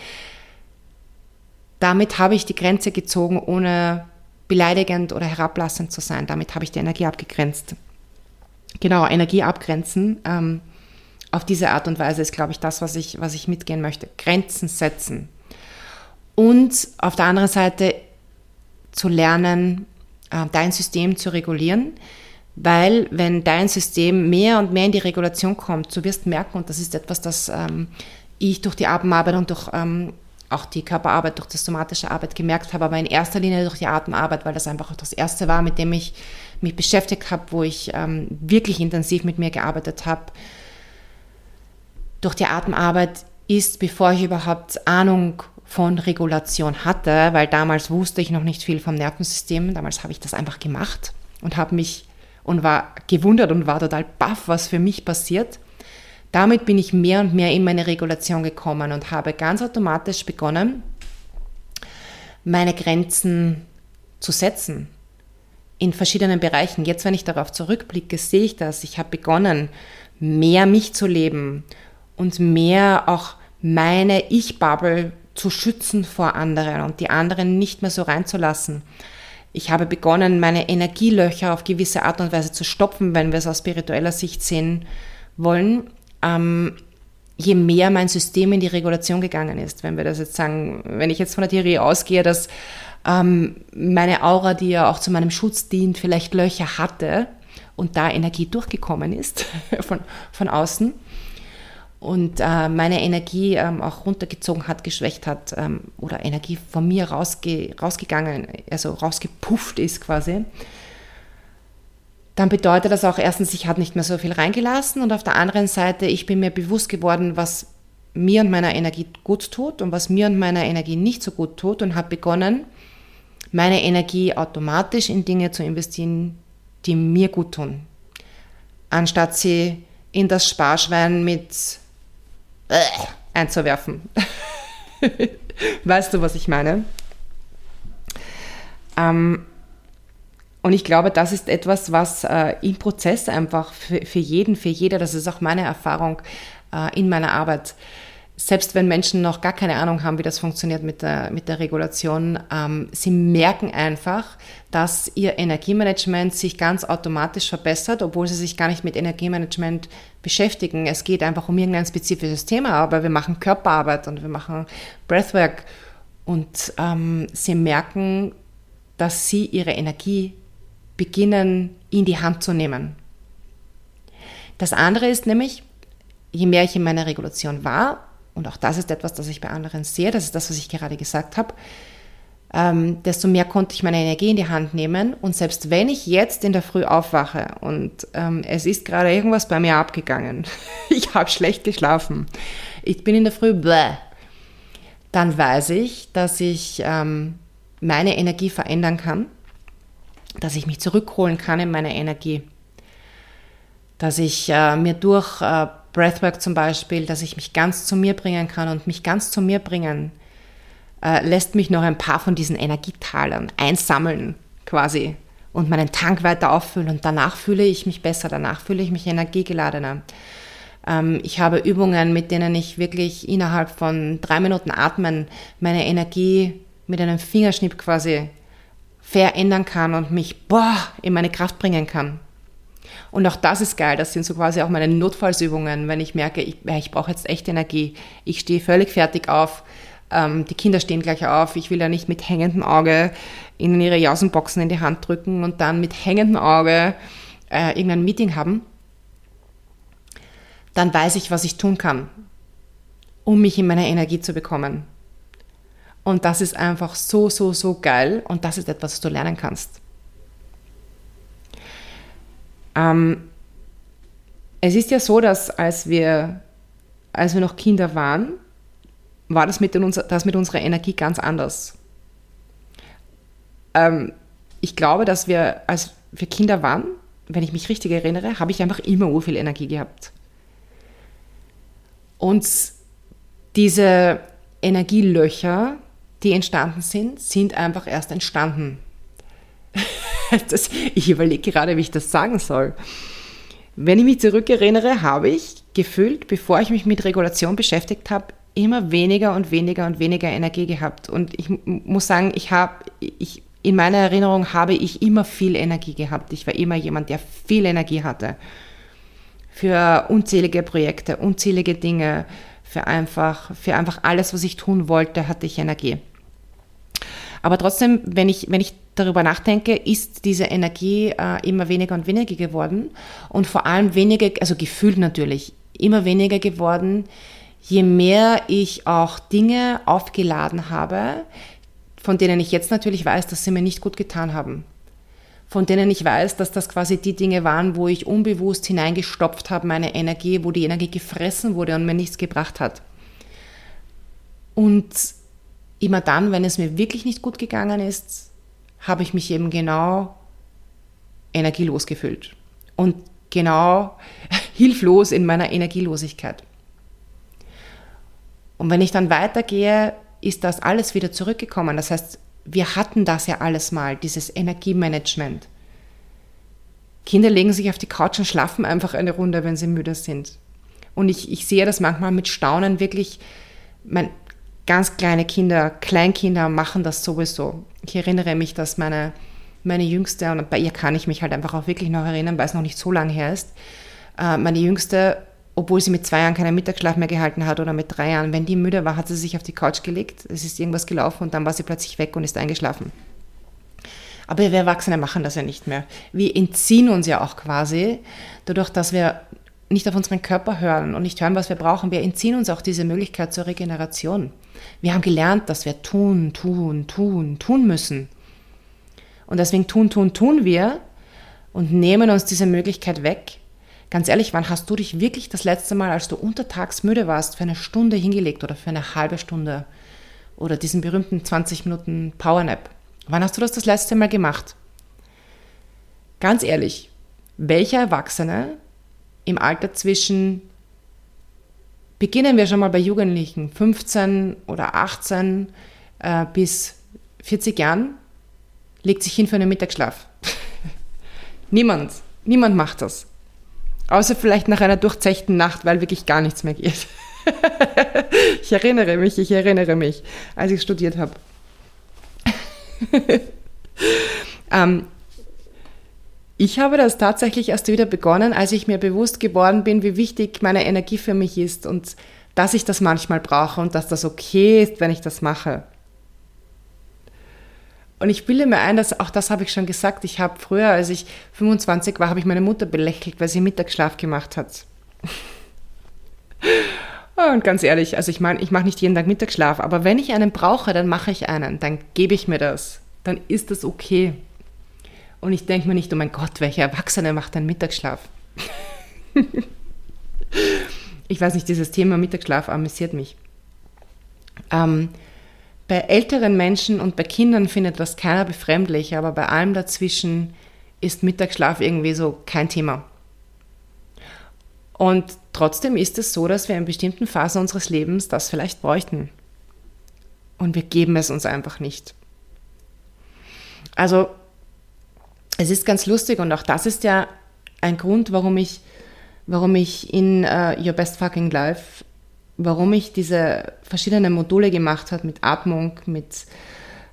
Damit habe ich die Grenze gezogen, ohne beleidigend oder herablassend zu sein. Damit habe ich die Energie abgegrenzt. Genau, Energie abgrenzen. Ähm, auf diese Art und Weise ist, glaube ich, das, was ich, was ich mitgehen möchte. Grenzen setzen. Und auf der anderen Seite zu lernen, äh, dein System zu regulieren. Weil wenn dein System mehr und mehr in die Regulation kommt, du wirst merken, und das ist etwas, das ähm, ich durch die Atemarbeit und durch ähm, auch die Körperarbeit, durch die somatische Arbeit gemerkt habe, aber in erster Linie durch die Atemarbeit, weil das einfach auch das Erste war, mit dem ich mich beschäftigt habe, wo ich ähm, wirklich intensiv mit mir gearbeitet habe. Durch die Atemarbeit ist, bevor ich überhaupt Ahnung von Regulation hatte, weil damals wusste ich noch nicht viel vom Nervensystem, damals habe ich das einfach gemacht und habe mich und war gewundert und war total baff, was für mich passiert. Damit bin ich mehr und mehr in meine Regulation gekommen und habe ganz automatisch begonnen, meine Grenzen zu setzen in verschiedenen Bereichen. Jetzt, wenn ich darauf zurückblicke, sehe ich das. Ich habe begonnen, mehr mich zu leben und mehr auch meine Ich-Bubble zu schützen vor anderen und die anderen nicht mehr so reinzulassen. Ich habe begonnen, meine Energielöcher auf gewisse Art und Weise zu stopfen, wenn wir es aus spiritueller Sicht sehen wollen ähm, je mehr mein System in die Regulation gegangen ist. Wenn wir das jetzt sagen, wenn ich jetzt von der Theorie ausgehe, dass ähm, meine Aura, die ja auch zu meinem Schutz dient, vielleicht Löcher hatte und da Energie durchgekommen ist <laughs> von, von außen und äh, meine Energie ähm, auch runtergezogen hat, geschwächt hat ähm, oder Energie von mir rausge rausgegangen, also rausgepufft ist quasi, dann bedeutet das auch erstens, ich habe nicht mehr so viel reingelassen und auf der anderen Seite, ich bin mir bewusst geworden, was mir und meiner Energie gut tut und was mir und meiner Energie nicht so gut tut und habe begonnen, meine Energie automatisch in Dinge zu investieren, die mir gut tun, anstatt sie in das Sparschwein mit äh, einzuwerfen. <laughs> weißt du, was ich meine? Ähm, und ich glaube, das ist etwas, was äh, im Prozess einfach für, für jeden, für jeder, das ist auch meine Erfahrung äh, in meiner Arbeit, selbst wenn Menschen noch gar keine Ahnung haben, wie das funktioniert mit der, mit der Regulation, ähm, sie merken einfach, dass ihr Energiemanagement sich ganz automatisch verbessert, obwohl sie sich gar nicht mit Energiemanagement beschäftigen. Es geht einfach um irgendein spezifisches Thema, aber wir machen Körperarbeit und wir machen Breathwork und ähm, sie merken, dass sie ihre Energie beginnen in die Hand zu nehmen. Das andere ist nämlich, je mehr ich in meiner Regulation war, und auch das ist etwas, das ich bei anderen sehe, das ist das, was ich gerade gesagt habe, ähm, desto mehr konnte ich meine Energie in die Hand nehmen. Und selbst wenn ich jetzt in der Früh aufwache und ähm, es ist gerade irgendwas bei mir abgegangen, <laughs> ich habe schlecht geschlafen, ich bin in der Früh bläh, dann weiß ich, dass ich ähm, meine Energie verändern kann dass ich mich zurückholen kann in meiner Energie. Dass ich äh, mir durch äh, Breathwork zum Beispiel, dass ich mich ganz zu mir bringen kann und mich ganz zu mir bringen, äh, lässt mich noch ein paar von diesen Energietalern einsammeln quasi und meinen Tank weiter auffüllen und danach fühle ich mich besser, danach fühle ich mich energiegeladener. Ähm, ich habe Übungen, mit denen ich wirklich innerhalb von drei Minuten Atmen meine Energie mit einem Fingerschnipp quasi verändern kann und mich boah, in meine Kraft bringen kann. Und auch das ist geil. Das sind so quasi auch meine Notfallsübungen, wenn ich merke, ich, ich brauche jetzt echt Energie. Ich stehe völlig fertig auf. Ähm, die Kinder stehen gleich auf. Ich will ja nicht mit hängendem Auge ihnen ihre Jausenboxen in die Hand drücken und dann mit hängendem Auge äh, irgendein Meeting haben. Dann weiß ich, was ich tun kann, um mich in meine Energie zu bekommen. Und das ist einfach so, so, so geil und das ist etwas, was du lernen kannst. Ähm, es ist ja so, dass als wir, als wir noch Kinder waren, war das mit, uns, das mit unserer Energie ganz anders. Ähm, ich glaube, dass wir, als wir Kinder waren, wenn ich mich richtig erinnere, habe ich einfach immer ur viel Energie gehabt. Und diese Energielöcher, die entstanden sind, sind einfach erst entstanden. <laughs> Das, ich überlege gerade, wie ich das sagen soll. Wenn ich mich zurückerinnere, habe ich gefühlt, bevor ich mich mit Regulation beschäftigt habe, immer weniger und weniger und weniger Energie gehabt. Und ich muss sagen, ich habe, ich, in meiner Erinnerung habe ich immer viel Energie gehabt. Ich war immer jemand, der viel Energie hatte. Für unzählige Projekte, unzählige Dinge, für einfach, für einfach alles, was ich tun wollte, hatte ich Energie. Aber trotzdem, wenn ich, wenn ich darüber nachdenke, ist diese Energie äh, immer weniger und weniger geworden und vor allem weniger, also gefühlt natürlich, immer weniger geworden, je mehr ich auch Dinge aufgeladen habe, von denen ich jetzt natürlich weiß, dass sie mir nicht gut getan haben. Von denen ich weiß, dass das quasi die Dinge waren, wo ich unbewusst hineingestopft habe, meine Energie, wo die Energie gefressen wurde und mir nichts gebracht hat. Und immer dann, wenn es mir wirklich nicht gut gegangen ist, habe ich mich eben genau energielos gefühlt und genau <laughs> hilflos in meiner Energielosigkeit. Und wenn ich dann weitergehe, ist das alles wieder zurückgekommen. Das heißt, wir hatten das ja alles mal, dieses Energiemanagement. Kinder legen sich auf die Couch und schlafen einfach eine Runde, wenn sie müde sind. Und ich, ich sehe das manchmal mit Staunen wirklich. Mein, ganz kleine Kinder, Kleinkinder machen das sowieso. Ich erinnere mich, dass meine, meine Jüngste, und bei ihr kann ich mich halt einfach auch wirklich noch erinnern, weil es noch nicht so lange her ist, äh, meine Jüngste obwohl sie mit zwei Jahren keinen Mittagsschlaf mehr gehalten hat oder mit drei Jahren, wenn die müde war, hat sie sich auf die Couch gelegt, es ist irgendwas gelaufen und dann war sie plötzlich weg und ist eingeschlafen. Aber wir Erwachsene machen das ja nicht mehr. Wir entziehen uns ja auch quasi, dadurch, dass wir nicht auf unseren Körper hören und nicht hören, was wir brauchen. Wir entziehen uns auch diese Möglichkeit zur Regeneration. Wir haben gelernt, dass wir tun, tun, tun, tun müssen. Und deswegen tun, tun, tun wir und nehmen uns diese Möglichkeit weg, Ganz ehrlich, wann hast du dich wirklich das letzte Mal, als du untertags müde warst, für eine Stunde hingelegt oder für eine halbe Stunde oder diesen berühmten 20 Minuten Powernap? Wann hast du das das letzte Mal gemacht? Ganz ehrlich, welcher Erwachsene im Alter zwischen, beginnen wir schon mal bei Jugendlichen, 15 oder 18 äh, bis 40 Jahren, legt sich hin für einen Mittagsschlaf? <laughs> niemand, niemand macht das. Außer vielleicht nach einer durchzechten Nacht, weil wirklich gar nichts mehr geht. <laughs> ich erinnere mich, ich erinnere mich, als ich studiert habe. <laughs> ähm, ich habe das tatsächlich erst wieder begonnen, als ich mir bewusst geworden bin, wie wichtig meine Energie für mich ist und dass ich das manchmal brauche und dass das okay ist, wenn ich das mache. Und ich bilde mir ein, dass auch das habe ich schon gesagt. Ich habe früher, als ich 25 war, habe ich meine Mutter belächelt, weil sie Mittagsschlaf gemacht hat. <laughs> Und ganz ehrlich, also ich meine, ich mache nicht jeden Tag Mittagsschlaf, aber wenn ich einen brauche, dann mache ich einen, dann gebe ich mir das, dann ist das okay. Und ich denke mir nicht, oh mein Gott, welcher Erwachsene macht einen Mittagsschlaf? <laughs> ich weiß nicht, dieses Thema Mittagsschlaf amüsiert mich. Ähm, bei älteren Menschen und bei Kindern findet das keiner befremdlich, aber bei allem dazwischen ist Mittagsschlaf irgendwie so kein Thema. Und trotzdem ist es so, dass wir in bestimmten Phasen unseres Lebens das vielleicht bräuchten. Und wir geben es uns einfach nicht. Also, es ist ganz lustig und auch das ist ja ein Grund, warum ich, warum ich in uh, Your Best Fucking Life warum ich diese verschiedenen Module gemacht habe mit Atmung, mit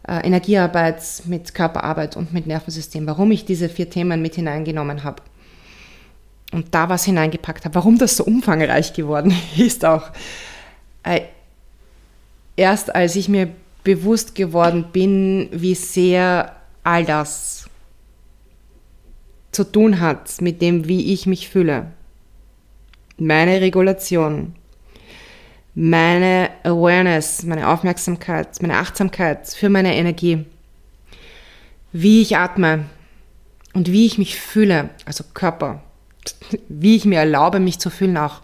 äh, Energiearbeit, mit Körperarbeit und mit Nervensystem, warum ich diese vier Themen mit hineingenommen habe und da was hineingepackt habe, warum das so umfangreich geworden <laughs> ist auch. Äh, erst als ich mir bewusst geworden bin, wie sehr all das zu tun hat mit dem, wie ich mich fühle. Meine Regulation, meine Awareness, meine Aufmerksamkeit, meine Achtsamkeit für meine Energie, wie ich atme und wie ich mich fühle, also Körper, <laughs> wie ich mir erlaube, mich zu fühlen auch.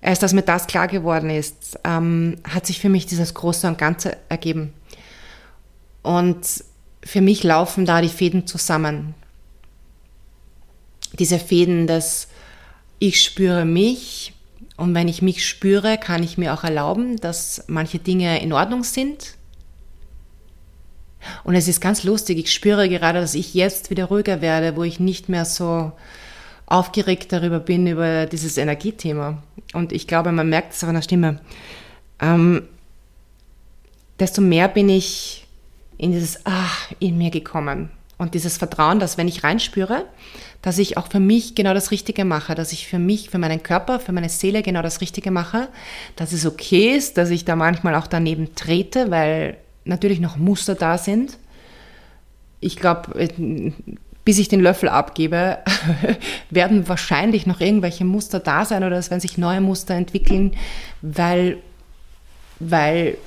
Erst als mir das klar geworden ist, ähm, hat sich für mich dieses Große und Ganze ergeben. Und für mich laufen da die Fäden zusammen. Diese Fäden, dass ich spüre mich und wenn ich mich spüre, kann ich mir auch erlauben, dass manche Dinge in Ordnung sind. Und es ist ganz lustig, ich spüre gerade, dass ich jetzt wieder ruhiger werde, wo ich nicht mehr so aufgeregt darüber bin, über dieses Energiethema. Und ich glaube, man merkt es auch an der Stimme. Ähm, desto mehr bin ich in dieses Ach in mir gekommen. Und dieses Vertrauen, dass wenn ich reinspüre, dass ich auch für mich genau das Richtige mache, dass ich für mich, für meinen Körper, für meine Seele genau das Richtige mache, dass es okay ist, dass ich da manchmal auch daneben trete, weil natürlich noch Muster da sind. Ich glaube, äh, bis ich den Löffel abgebe, <laughs> werden wahrscheinlich noch irgendwelche Muster da sein oder es werden sich neue Muster entwickeln, weil, weil,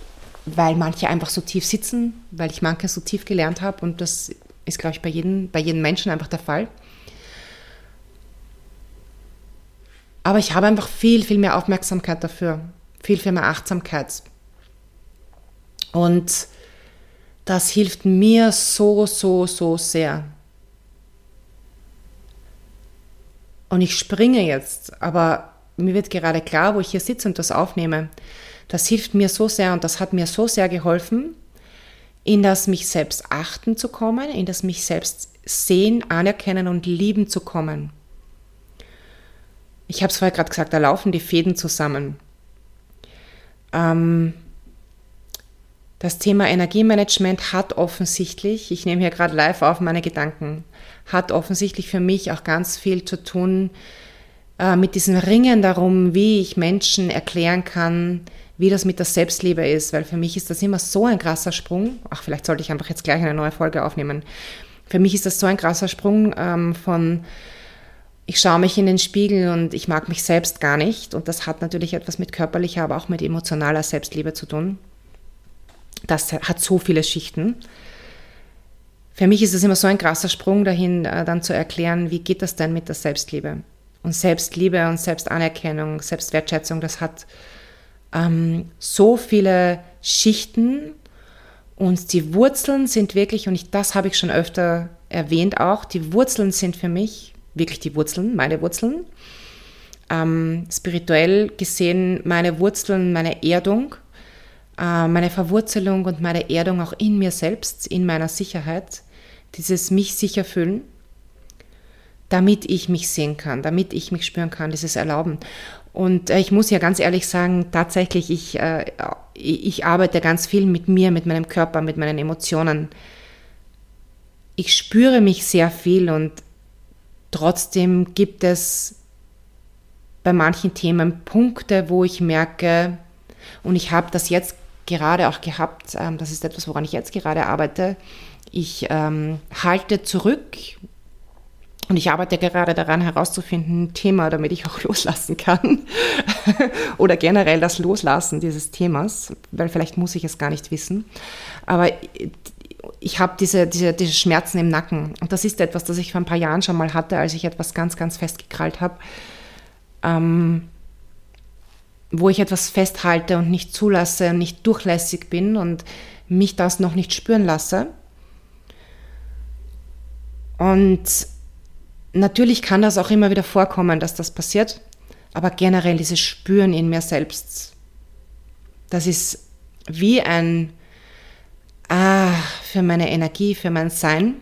weil manche einfach so tief sitzen, weil ich manche so tief gelernt habe und das ist, glaube ich, bei jedem, bei jedem Menschen einfach der Fall. Aber ich habe einfach viel, viel mehr Aufmerksamkeit dafür, viel, viel mehr Achtsamkeit. Und das hilft mir so, so, so sehr. Und ich springe jetzt, aber mir wird gerade klar, wo ich hier sitze und das aufnehme. Das hilft mir so sehr und das hat mir so sehr geholfen, in das mich selbst achten zu kommen, in das mich selbst sehen, anerkennen und lieben zu kommen. Ich habe es vorher gerade gesagt, da laufen die Fäden zusammen. Ähm, das Thema Energiemanagement hat offensichtlich, ich nehme hier gerade live auf meine Gedanken, hat offensichtlich für mich auch ganz viel zu tun äh, mit diesem Ringen darum, wie ich Menschen erklären kann, wie das mit der Selbstliebe ist, weil für mich ist das immer so ein krasser Sprung. Ach, vielleicht sollte ich einfach jetzt gleich eine neue Folge aufnehmen. Für mich ist das so ein krasser Sprung ähm, von ich schaue mich in den Spiegel und ich mag mich selbst gar nicht. Und das hat natürlich etwas mit körperlicher, aber auch mit emotionaler Selbstliebe zu tun. Das hat so viele Schichten. Für mich ist es immer so ein krasser Sprung dahin, äh, dann zu erklären, wie geht das denn mit der Selbstliebe? Und Selbstliebe und Selbstanerkennung, Selbstwertschätzung, das hat ähm, so viele Schichten und die Wurzeln sind wirklich, und ich, das habe ich schon öfter erwähnt auch, die Wurzeln sind für mich wirklich die Wurzeln, meine Wurzeln. Ähm, spirituell gesehen meine Wurzeln, meine Erdung, äh, meine Verwurzelung und meine Erdung auch in mir selbst, in meiner Sicherheit, dieses mich sicher fühlen, damit ich mich sehen kann, damit ich mich spüren kann, dieses Erlauben. Und äh, ich muss ja ganz ehrlich sagen, tatsächlich, ich, äh, ich arbeite ganz viel mit mir, mit meinem Körper, mit meinen Emotionen. Ich spüre mich sehr viel und trotzdem gibt es bei manchen Themen Punkte, wo ich merke, und ich habe das jetzt gerade auch gehabt, ähm, das ist etwas, woran ich jetzt gerade arbeite, ich ähm, halte zurück und ich arbeite gerade daran herauszufinden, ein Thema, damit ich auch <laughs> loslassen kann. <laughs> Oder generell das Loslassen dieses Themas, weil vielleicht muss ich es gar nicht wissen. Aber ich habe diese, diese, diese Schmerzen im Nacken. Und das ist etwas, das ich vor ein paar Jahren schon mal hatte, als ich etwas ganz, ganz festgekrallt habe. Ähm, wo ich etwas festhalte und nicht zulasse und nicht durchlässig bin und mich das noch nicht spüren lasse. Und natürlich kann das auch immer wieder vorkommen, dass das passiert, aber generell dieses Spüren in mir selbst, das ist wie ein Ah, für meine Energie, für mein Sein.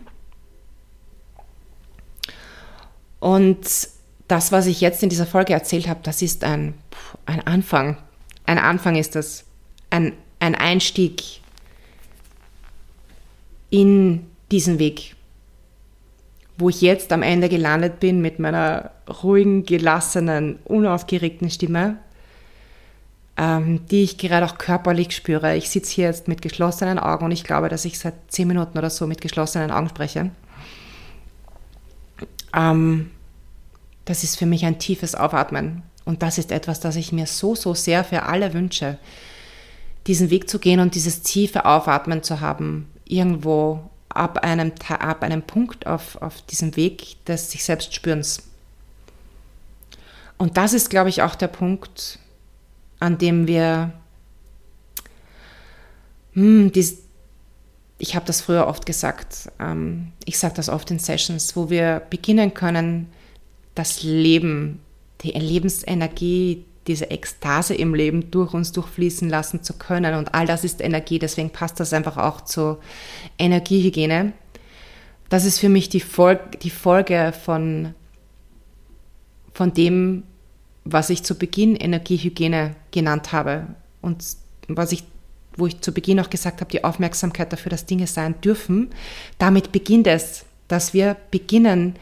Und das, was ich jetzt in dieser Folge erzählt habe, das ist ein, ein Anfang. Ein Anfang ist das. Ein, ein Einstieg in diesen Weg, wo ich jetzt am Ende gelandet bin mit meiner ruhigen, gelassenen, unaufgeregten Stimme ähm, die ich gerade auch körperlich spüre. Ich sitze hier jetzt mit geschlossenen Augen und ich glaube, dass ich seit zehn Minuten oder so mit geschlossenen Augen spreche. Ähm, das ist für mich ein tiefes Aufatmen. Und das ist etwas, das ich mir so, so sehr für alle wünsche. Diesen Weg zu gehen und dieses tiefe Aufatmen zu haben, irgendwo ab einem, ab einem Punkt auf, auf diesem Weg des sich selbst Spürens. Und das ist, glaube ich, auch der Punkt, an dem wir, hm, dies, ich habe das früher oft gesagt, ähm, ich sage das oft in Sessions, wo wir beginnen können, das Leben, die Lebensenergie, diese Ekstase im Leben durch uns durchfließen lassen zu können. Und all das ist Energie, deswegen passt das einfach auch zur Energiehygiene. Das ist für mich die, Fol die Folge von, von dem, was ich zu Beginn Energiehygiene genannt habe. Und was ich, wo ich zu Beginn auch gesagt habe, die Aufmerksamkeit dafür, dass Dinge sein dürfen. Damit beginnt es, dass wir beginnen,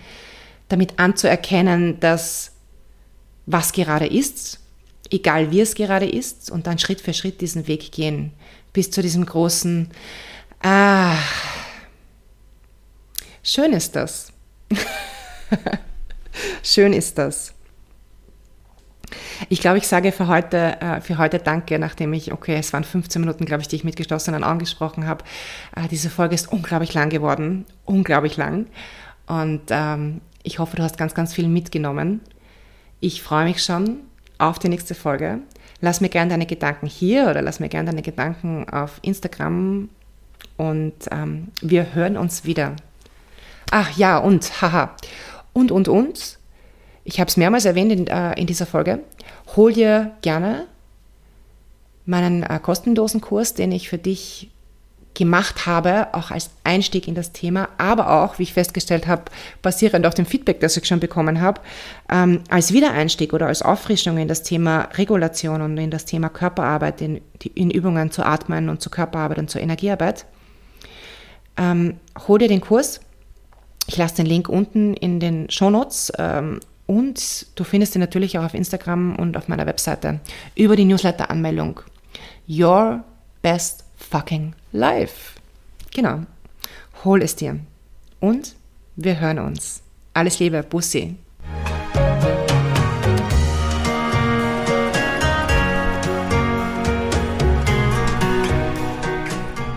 damit anzuerkennen, dass was gerade ist egal wie es gerade ist, und dann Schritt für Schritt diesen Weg gehen, bis zu diesem großen, ah, schön ist das. <laughs> schön ist das. Ich glaube, ich sage für heute, äh, für heute Danke, nachdem ich, okay, es waren 15 Minuten, glaube ich, die ich mit geschlossenen Augen gesprochen habe. Äh, diese Folge ist unglaublich lang geworden, unglaublich lang. Und ähm, ich hoffe, du hast ganz, ganz viel mitgenommen. Ich freue mich schon auf die nächste Folge. Lass mir gerne deine Gedanken hier oder lass mir gerne deine Gedanken auf Instagram und ähm, wir hören uns wieder. Ach ja, und, haha. Und, und, und. Ich habe es mehrmals erwähnt in, äh, in, dieser Folge. Hol dir gerne meinen äh, kostenlosen Kurs, den ich für dich gemacht habe, auch als Einstieg in das Thema, aber auch, wie ich festgestellt habe, basierend auf dem Feedback, das ich schon bekommen habe, ähm, als Wiedereinstieg oder als Auffrischung in das Thema Regulation und in das Thema Körperarbeit, in, in Übungen zu Atmen und zu Körperarbeit und zur Energiearbeit. Ähm, hol dir den Kurs. Ich lasse den Link unten in den Shownotes ähm, und du findest ihn natürlich auch auf Instagram und auf meiner Webseite über die Newsletter-Anmeldung. Your best fucking life. Genau. Hol es dir. Und wir hören uns. Alles Liebe, Bussi.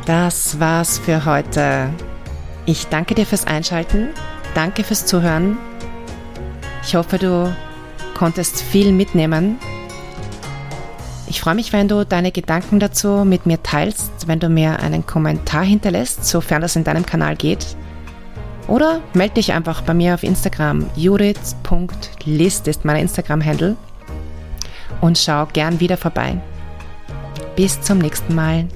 Das war's für heute. Ich danke dir fürs Einschalten. Danke fürs Zuhören. Ich hoffe, du konntest viel mitnehmen ich freue mich, wenn du deine Gedanken dazu mit mir teilst, wenn du mir einen Kommentar hinterlässt, sofern das in deinem Kanal geht. Oder melde dich einfach bei mir auf Instagram. judith.list ist mein Instagram-Handle. Und schau gern wieder vorbei. Bis zum nächsten Mal.